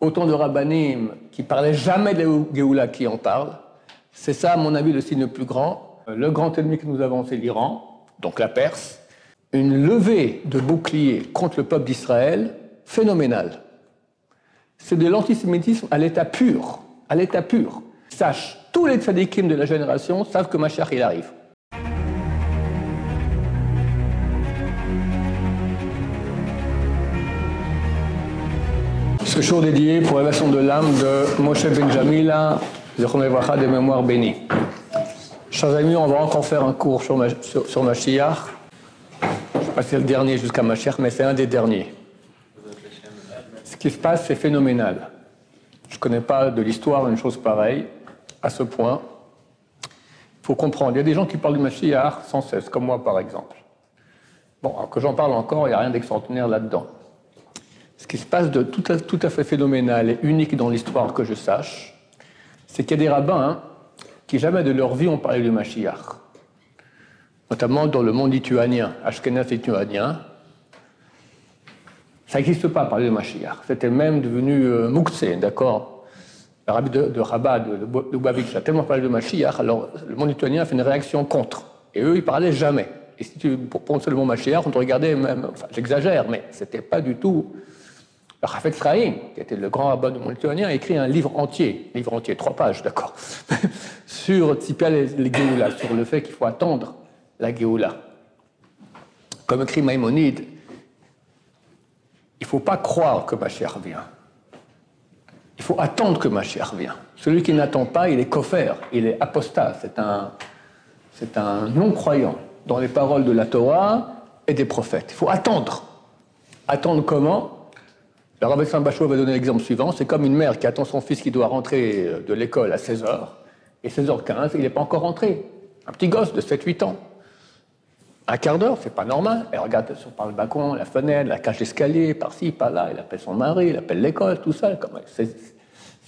autant de rabbinim qui parlaient jamais de la Géoula qui en parlent. C'est ça, à mon avis, le signe le plus grand. Le grand ennemi que nous avons, c'est l'Iran, donc la Perse. Une levée de bouclier contre le peuple d'Israël phénoménale. C'est de l'antisémitisme à l'état pur, à l'état pur. Sache, tous les tzadikim de la génération savent que Mashiach, il arrive. Ce jour dédié pour l'élévation de l'âme de Moshe Benjamila, Zechon des mémoires bénies. Chers amis, on va encore faire un cours sur, sur, Mashiach. Je ne sais pas si c'est le dernier jusqu'à Mashiach, mais c'est un des derniers. Ce qui se passe, c'est phénoménal. Je ne connais pas de l'histoire une chose pareille, à ce point. Il faut comprendre. Il y a des gens qui parlent du Mashiach sans cesse, comme moi par exemple. Bon, alors que j'en parle encore, il n'y a rien d'extraordinaire là-dedans. Ce qui se passe de tout à, fait phénoménal et unique dans l'histoire que je sache, c'est qu'il y a des rabbins hein, qui jamais de leur vie ont parlé du Mashiach. Notamment dans le monde lituanien, Ashkenaz lituanien. Ça n'existe pas parler du Mashiach. C'était même devenu euh, d'accord? Le rabbi de, de Rabat, de, de a tellement parlé de Mashiach, alors le monde lituanien a fait une réaction contre. Et eux, ils parlaient jamais. Et si tu prononçais le mot Mashiach, on te regardait même, enfin j'exagère, mais c'était pas du tout le Sraïm, qui était le grand rabbin du monde lituanien, a écrit un livre entier, livre entier, trois pages, d'accord, sur sur le fait qu'il faut attendre la Géoula. Comme écrit Maïmonide, il ne faut pas croire que Mashiach vient. Il faut attendre que Mashiach vient. Celui qui n'attend pas, il est coffert, il est apostat, c'est un non-croyant dans les paroles de la Torah et des prophètes. Il faut attendre. Attendre comment? Rabbi Saint Bachot va donner l'exemple suivant. C'est comme une mère qui attend son fils qui doit rentrer euh, de l'école à 16h. Et 16h15, il n'est pas encore rentré. Un petit gosse de 7-8 ans. Un quart d'heure, c'est pas normal. Elle regarde par le balcon, la fenêtre, la cage d'escalier, par-ci, par-là. Il appelle son mari, il appelle l'école, tout ça. Comme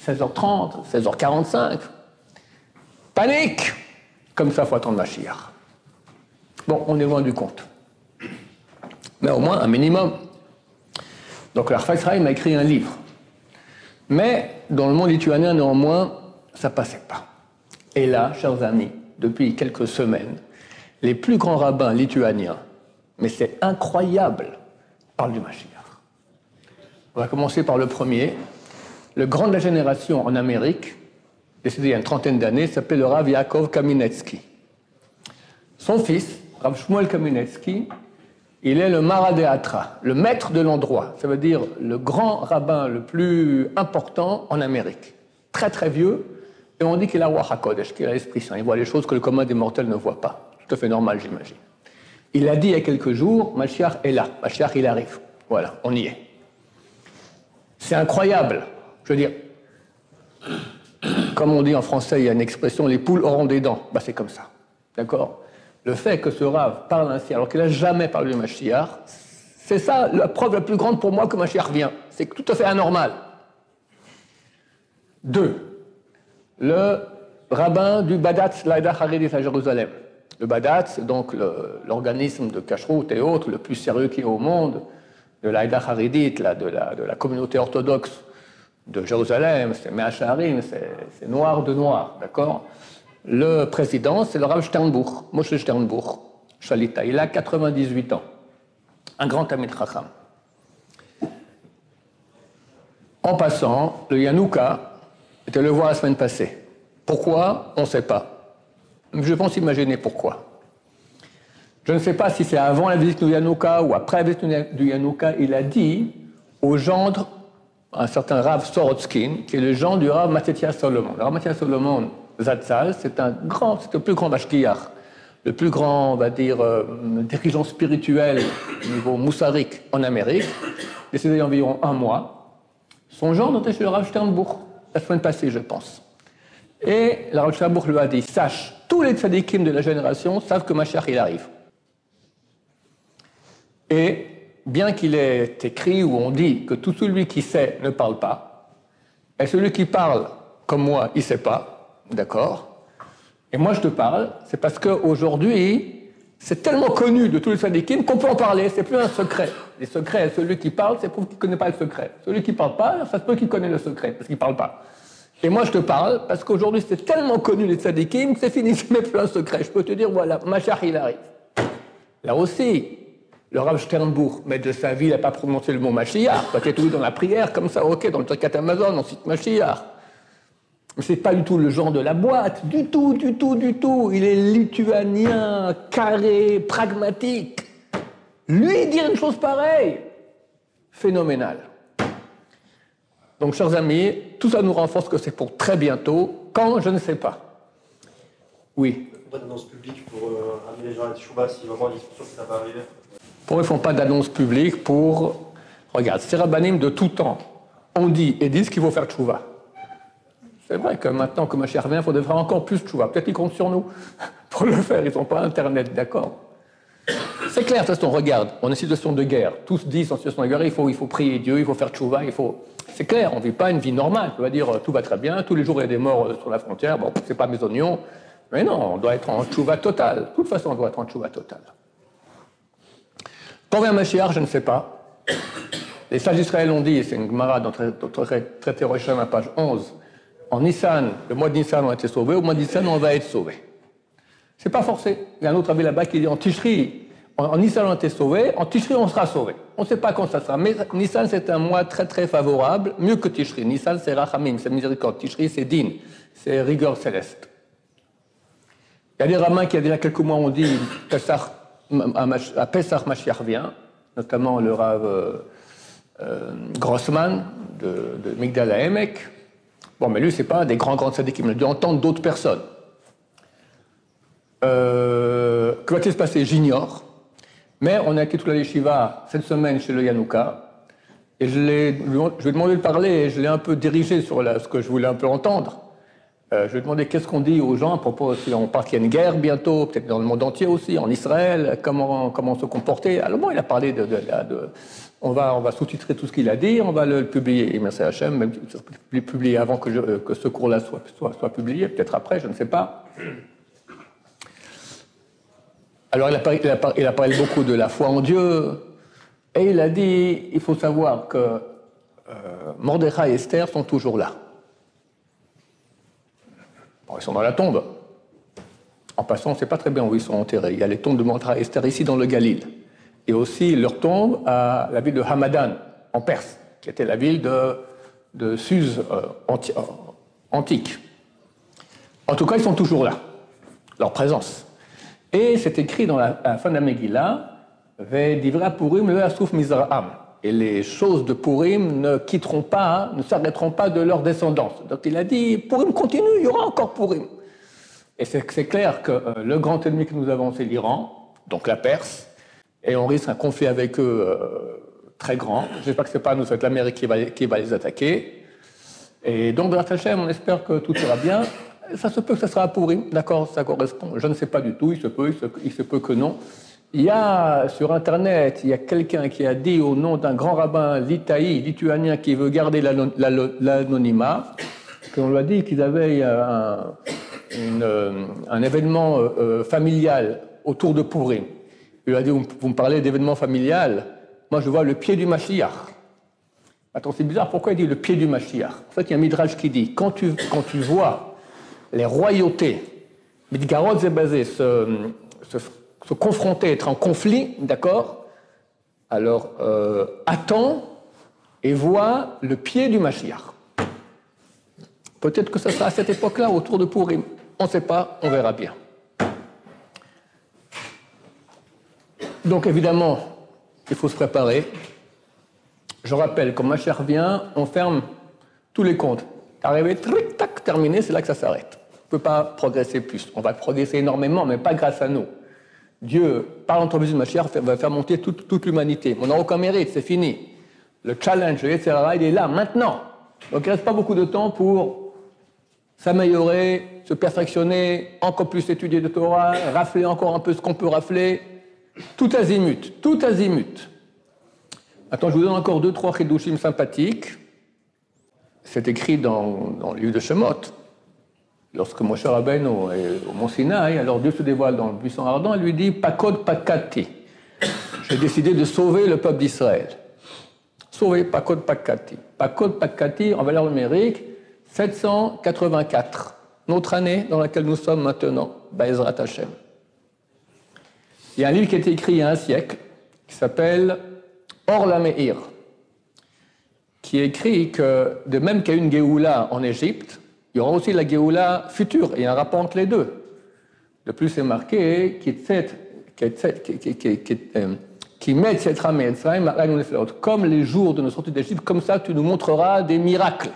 16h30, 16h45. Panique Comme ça, faut attendre ma chire. Bon, on est loin du compte. Mais au moins, un minimum. Donc l'Arfaïsraïm a écrit un livre. Mais dans le monde lituanien, néanmoins, ça passait pas. Et là, chers amis, depuis quelques semaines, les plus grands rabbins lituaniens, mais c'est incroyable, parlent du Mashiach. On va commencer par le premier. Le grand de la génération en Amérique, décédé il y a une trentaine d'années, s'appelait le Rav Yaakov Kaminetsky. Son fils, Rav Shmuel Kaminetsky, il est le Maradéatra, le maître de l'endroit. Ça veut dire le grand rabbin le plus important en Amérique. Très très vieux. Et on dit qu'il a Roi HaKodesh, qu'il a l'Esprit Saint. Il voit les choses que le commun des mortels ne voit pas. Tout à fait normal, j'imagine. Il a dit il y a quelques jours, Mashiach est là. Mashiach, il arrive. Voilà, on y est. C'est incroyable. Je veux dire, comme on dit en français, il y a une expression, les poules auront des dents. Bah, c'est comme ça. D'accord? Le fait que ce Rav parle ainsi, alors qu'il n'a jamais parlé de Mashiach, c'est ça la preuve la plus grande pour moi que Mashiach vient. C'est tout à fait anormal. Deux, le rabbin du Badat Laïda Haridit à Jérusalem. Le Badat, c'est donc l'organisme de Kashrut et autres le plus sérieux qui est au monde, de l'Aïda Haridit, de, la, de la communauté orthodoxe de Jérusalem, c'est Me'acharim, c'est noir de noir, d'accord? Le président, c'est le Rav Sternbuch, Moshe Sternbuch, Shalita. Il a 98 ans. Un grand Tamil Chacham. En passant, le Yanouka était le voir la semaine passée. Pourquoi? On ne sait pas. Je pense imaginer pourquoi. Je ne sais pas si c'est avant la visite du Yanouka ou après la visite du Yanouka. Il a dit au gendre, un certain Rav Sorotskin, qui est le gendre du Rav Matetia Solomon. Le Rav Matetia Solomon Zatzal, c'est un grand, c'est le plus grand Bashkiyar, le plus grand, on va dire, euh, dirigeant spirituel au niveau moussarik en Amérique, décédé il y a environ un mois. Son genre était chez le Rav Sternbuch, la semaine passée, je pense. Et le Rav Sternbuch lui a dit Sache, tous les tzadikim de la génération savent que Mashiach, il arrive. Et bien qu'il ait écrit où on dit que tout celui qui sait ne parle pas, et celui qui parle, comme moi, il ne sait pas, D'accord Et moi, je te parle, c'est parce qu'aujourd'hui, c'est tellement connu de tous les syndicats qu'on peut en parler, c'est plus un secret. Les secrets, celui qui parle, c'est pour qu'il ne connaît pas le secret. Celui qui ne parle pas, ça se peut qu'il connaît le secret, parce qu'il ne parle pas. Et moi, je te parle, parce qu'aujourd'hui, c'est tellement connu les tzadikim, c'est fini, c'est même plus un secret. Je peux te dire, voilà, Machar, il arrive. Là aussi, le Rav Sternbourg, maître de sa vie, n'a pas prononcé le mot Mashiach. Peut-être oui dans la prière, comme ça, ok, dans le truc Amazon, on cite Mashiach. Mais c'est pas du tout le genre de la boîte, du tout, du tout, du tout. Il est lituanien, carré, pragmatique. Lui dire une chose pareille, phénoménal. Donc, chers amis, tout ça nous renforce que c'est pour très bientôt. Quand, je ne sais pas. Oui. Pas d'annonce publique pour euh, amener les gens à Tchouba si vraiment ils sont sûrs que ça va arriver Pourquoi ils ne font pas d'annonce publique pour. Regarde, c'est Rabbanim de tout temps. On dit et disent qu'il faut faire Tchouba. C'est vrai que maintenant que Mashiach revient, il faudrait encore plus Tchouva. Peut-être qu'ils comptent sur nous pour le faire. Ils n'ont pas Internet, d'accord C'est clair, de toute façon, regarde, on est en situation de guerre. Tous disent en situation de guerre, il faut, il faut prier Dieu, il faut faire Tchouva, il faut. C'est clair, on ne vit pas une vie normale. On va dire tout va très bien, tous les jours il y a des morts sur la frontière, bon, c'est pas mes oignons. Mais non, on doit être en Tchouva total. De toute façon, on doit être en Tchouva total. Quand vient Mashiach, je ne sais pas. Les sages d'Israël ont dit, c'est une Gemara dans traité à page 11, en Nissan, le mois de Nissan, on a été sauvés, au mois de Nissan, on va être sauvés. C'est pas forcé. Il y a un autre avis là-bas qui dit en Tishri, en, Nissan, on a été sauvés, en Tishri, on sera sauvés. On ne sait pas quand ça sera. Mais Nissan, c'est un mois très très favorable, mieux que Tishri. Nissan, c'est Rachamim, c'est miséricorde. Tishri, c'est Din, c'est rigueur céleste. Il y a des ramins qui, il y a quelques mois, ont dit à Pesach Mashiach vient, notamment le Rav euh, euh, Grossman de, de Migdal Emek, Bon, mais lui, c'est pas des grands, grands syndiqués, il a dû entendre d'autres personnes. Euh, que va-t-il se passer? J'ignore. Mais on a été toute la yeshiva cette semaine chez le Yanouka. Et je, lui ai demandé de parler et je l'ai un peu dirigé sur ce que je voulais un peu entendre. Euh, je lui ai demandé qu'est-ce qu'on dit aux gens à propos, si on pense qu'il y a une guerre bientôt, peut-être dans le monde entier aussi, en Israël, comment, comment se comporter. Alors bon, il a parlé de, on va, sous-titrer tout ce qu'il a dit, on va le publier. Et merci HM, même le publier avant que, euh, que ce cours-là soit, publié, peut-être après, je ne sais pas. Alors il a, parlé, beaucoup de la foi en Dieu, et il a dit, il faut savoir que euh, et Esther sont toujours là. Ils sont dans la tombe. En passant, on ne sait pas très bien où ils sont enterrés. Il y a les tombes de Mordechai et Esther ici dans le Galilée et aussi leur tombe à la ville de Hamadan, en Perse, qui était la ville de, de Suse euh, euh, antique. En tout cas, ils sont toujours là, leur présence. Et c'est écrit dans la, fin de la Megillah, Purim le Asuf Mizraham. Et les choses de Purim ne quitteront pas, ne s'arrêteront pas de leur descendance. Donc il a dit, Purim continue, il y aura encore Purim. Et c'est clair que euh, le grand ennemi que nous avons, c'est l'Iran, donc la Perse, et on risque un conflit avec eux euh, très grand. J'espère que ce n'est pas nous, c'est l'Amérique qui va, qui va les attaquer. Et donc, la Hachem, on espère que tout ira bien. Ça se peut que ça sera pourri, d'accord, ça correspond. Je ne sais pas du tout, il se peut, il se, peut que non. Il y a sur Internet, il y a quelqu'un qui a dit au nom d'un grand rabbin litaï, lituanien, qui veut garder l'anonymat, qu'on lui a dit qu'ils avaient un, un événement euh, familial autour de Purim. Il a dit, vous me parlez d'événements familial. Moi, je vois le pied du Mashiach. Attends, c'est bizarre, pourquoi il dit le pied du Mashiach? En fait, il y a un midrash qui dit, quand tu, quand tu vois les royautés, Midgarot et basé se, se, confronter, être en conflit, d'accord? Alors, euh, attends et vois le pied du Mashiach. Peut-être que ce sera à cette époque-là, autour de Purim. On ne sait pas, on verra bien. Donc évidemment, il faut se préparer. Je rappelle, quand ma chère vient, on ferme tous les comptes. Arrivé, tric, tac, terminé, c'est là que ça s'arrête. On ne peut pas progresser plus. On va progresser énormément, mais pas grâce à nous. Dieu, par l'entremise de ma chère, va faire monter toute, l'humanité. On n'a aucun mérite, c'est fini. Le challenge, etc., il est là, maintenant. Donc il ne reste pas beaucoup de temps pour s'améliorer, se perfectionner, encore plus étudier de Torah, rafler encore un peu ce qu'on peut rafler, tout azimut, tout azimut. Attends, je vous donne encore deux, trois sympathiques. C'est écrit dans, le livre de Shemot. Lorsque Moshe Rabbeinu est au Mont Sinaï, alors Dieu se dévoile dans le buisson ardent et lui dit Pakod pakati. a décidé de sauver le peuple d'Israël. Sauver, pas code Pakati. Pas code Pakati en valeur numérique, 784, notre année dans laquelle nous sommes maintenant, Baezrat Hashem. Il y a un livre qui a été écrit il y a un siècle, qui s'appelle Or qui écrit que de même qu'il y a une Géoula en Égypte, il y aura aussi la Géoula future, et il y a un rapport entre les deux. De plus, c'est marqué qui comme les jours de nos sorties d'Égypte, comme ça tu nous montreras des miracles.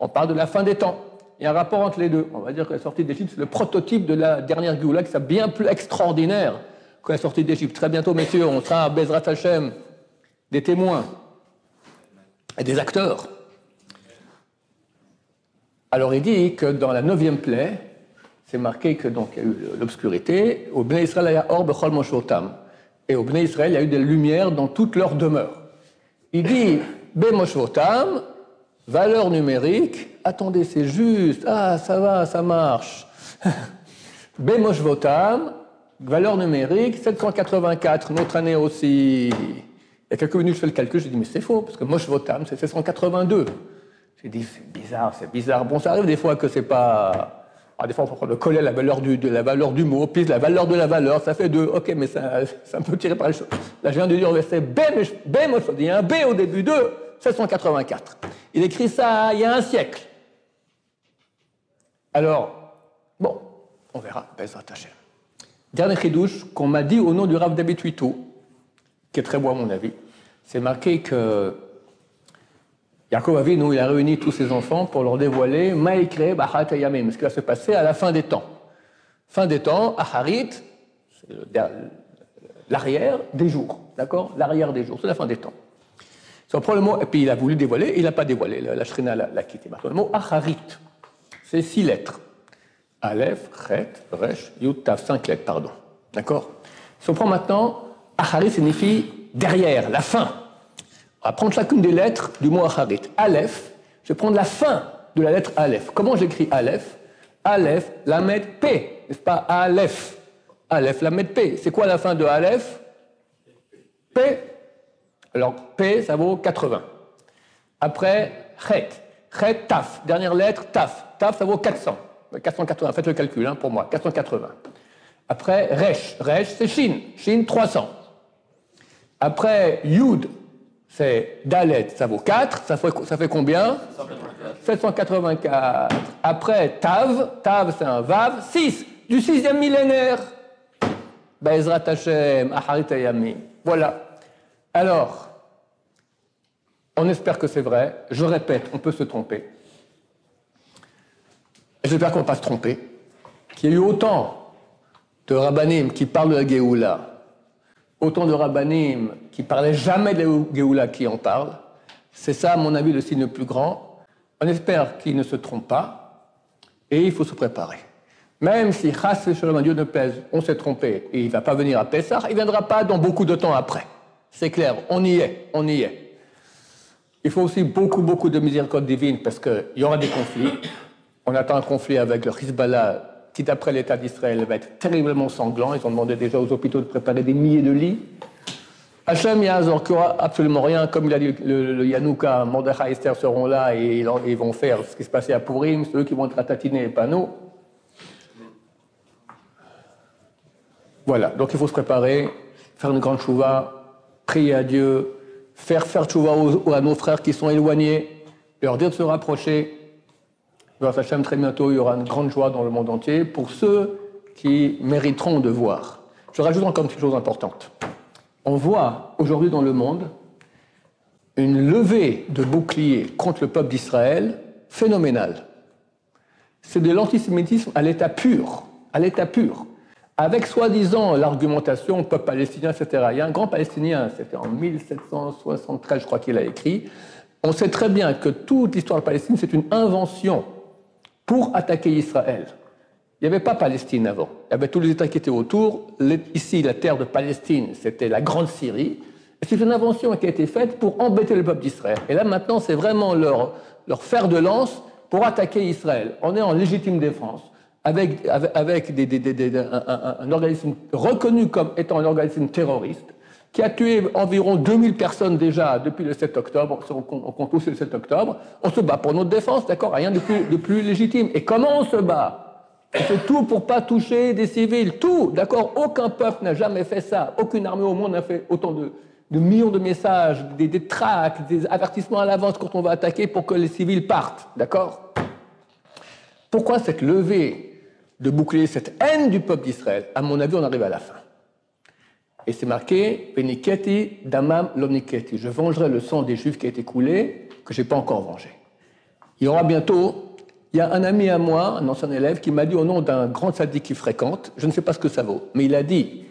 On parle de la fin des temps. Il y a un rapport entre les deux. On va dire que la sortie d'Égypte, c'est le prototype de la dernière Géoula, qui est bien plus extraordinaire que la sortie d'Égypte. Très bientôt, messieurs, on sera à Bezrat Hashem des témoins et des acteurs. Alors il dit que dans la neuvième plaie, c'est marqué que donc il y a eu l'obscurité. Au Bnei Israël, il y a. Et au Bnei Israël, il y a eu des lumières dans toute leur demeure. Il dit bemoshotam, valeur numérique. Attendez, c'est juste. Ah, ça va, ça marche. Bemoshvotam, valeur numérique, 784, notre année aussi. Il y a quelques minutes, je fais le calcul, je dis, mais c'est faux, parce que Moshvotam, c'est 782. J'ai dit, c'est bizarre, c'est bizarre. Bon, ça arrive des fois que c'est pas. Ah, des fois, on peut coller la valeur du, la valeur du mot, puis la valeur de la valeur, ça fait deux. Ok, mais ça, c'est un peu tiré par les choses. Là, je viens de dire verset B, B, il y a un B au début de 784. Il écrit ça il y a un siècle. Alors, bon, on verra, Bezrat Hashem. Dernier chidouche qu'on m'a dit au nom du Rav David qui est très beau à mon avis, c'est marqué que Yaakov Avinu, il a réuni tous ses enfants pour leur dévoiler Maïkre Bahat Yamim, ce qui va se passer à la fin des temps. Fin des temps, Aharit, c'est l'arrière des jours, d'accord? L'arrière des jours, c'est la fin des temps. Prend le et puis il a voulu dévoiler, il n'a pas dévoilé, la, Shrina l'a quitté. Le mot Aharit, c'est six lettres. Aleph, Chet, Resh, Yud, Tav, cinq lettres, pardon. D'accord? Si on prend maintenant, Aharit signifie derrière, la fin. On va prendre chacune des lettres du mot Acharit. Aleph, je vais prendre la fin de la lettre Aleph. Comment j'écris Aleph? Aleph, Lamed, P. N'est-ce pas? Aleph. Aleph, Lamed, P. C'est quoi la fin de Aleph? P. Alors, P, ça vaut 80. Après, Chet. Chet, Taf. Dernière lettre, Taf. Taf, ça vaut 400. 480. Faites le calcul hein, pour moi. 480. Après, Resh. Resh, c'est Shin. Shin, 300. Après, Yud, c'est Dalet, ça vaut 4, ça fait, ça fait combien? 784. Après Tav, Tav c'est un Vav, 6, du sixième millénaire. Bezrat Hashem, Aharit. Voilà. Alors, on espère que c'est vrai. Je répète, on peut se tromper. J'espère qu'on ne va pas se tromper. Qu'il y a eu autant de rabbanim qui parlent de la Géoula autant de rabbanim qui parlaient jamais de la Géoula qui en parlent. C'est ça, à mon avis, le signe le plus grand. On espère qu'il ne se trompe pas et il faut se préparer. Même si Chas Shalom, Dieu ne pèse, on s'est trompé et il ne va pas venir à Pessah, il ne viendra pas dans beaucoup de temps après. C'est clair, on y est, on y est. Il faut aussi beaucoup, beaucoup de miséricorde divine parce qu'il y aura des conflits. On attend un conflit avec le Hezbollah qui, d'après l'État d'Israël, va être terriblement sanglant. Ils ont demandé déjà aux hôpitaux de préparer des milliers de lits. Hachem qui aura absolument rien, comme il a dit le, le Yanouka, Mordechai et Esther seront là et ils, vont faire ce qui se passait à Purim, c'est eux qui vont être ratatinés et pas nous. Voilà, donc il faut se préparer, faire une grande chouva, prier à Dieu, faire faire chouva à nos frères qui sont éloignés, leur dire de se rapprocher, Hachem, très bientôt, il y aura une grande joie dans le monde entier pour ceux qui mériteront de voir. Je rajoute encore une chose importante. On voit aujourd'hui dans le monde une levée de boucliers contre le peuple d'Israël phénoménale. C'est de l'antisémitisme à l'état pur, à l'état pur, avec soi-disant l'argumentation peuple palestinien, etc. Il y a un grand palestinien, c'était en 1773, je crois qu'il a écrit. On sait très bien que toute l'histoire de Palestine, c'est une invention pour attaquer Israël. Il n'y avait pas Palestine avant. Il y avait tous les États qui étaient autour. Ici, la terre de Palestine, c'était la Grande Syrie. C'est une invention qui a été faite pour embêter le peuple d'Israël. Et là, maintenant, c'est vraiment leur, leur fer de lance pour attaquer Israël. On est en légitime défense, avec, avec, des, un, organisme reconnu comme étant un organisme terroriste. Qui a tué environ 2000 personnes déjà depuis le 7 octobre, on compte tous le 7 octobre, on se bat pour notre défense, d'accord Rien de plus, de légitime. Et comment on se bat? On fait tout pour pas toucher des civils, tout, d'accord Aucun peuple n'a jamais fait ça, aucune armée au monde n'a fait autant de, millions de messages, des, des tracts, des avertissements à l'avance quand on va attaquer pour que les civils partent, d'accord? Pourquoi cette levée de bouclier, cette haine du peuple d'Israël? À mon avis, on arrive à la fin. Et c'est marqué damam loniketi. Je vengerai le sang des Juifs qui a été coulé, que je n'ai pas encore vengé. Il y aura bientôt. Il y a un ami à moi, un ancien élève, qui m'a dit au nom d'un grand sadique qu'il fréquente, je ne sais pas ce que ça vaut, mais il a dit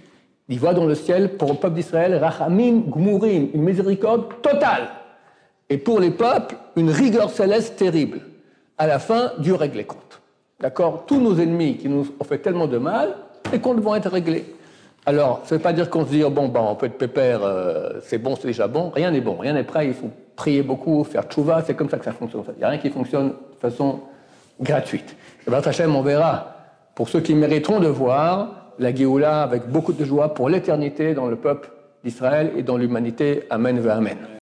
il voit dans le ciel pour le peuple d'Israël Rachamim Gmurim, une miséricorde totale. Et pour les peuples, une rigueur céleste terrible. À la fin, Dieu règle les comptes. D'accord? Tous nos ennemis qui nous ont fait tellement de mal, les comptes vont être réglés. Alors, ça ne veut pas dire qu'on se dit, oh, bon, ben, on peut être pépère, euh, c'est bon, c'est déjà bon. Rien n'est bon, rien n'est prêt. Il faut prier beaucoup, faire tchouva, c'est comme ça que ça fonctionne. Il n'y a rien qui fonctionne de façon gratuite. Et bien, Hachem, on verra, pour ceux qui mériteront de voir, la Géoula avec beaucoup de joie pour l'éternité dans le peuple d'Israël et dans l'humanité. Amen, ve Amen.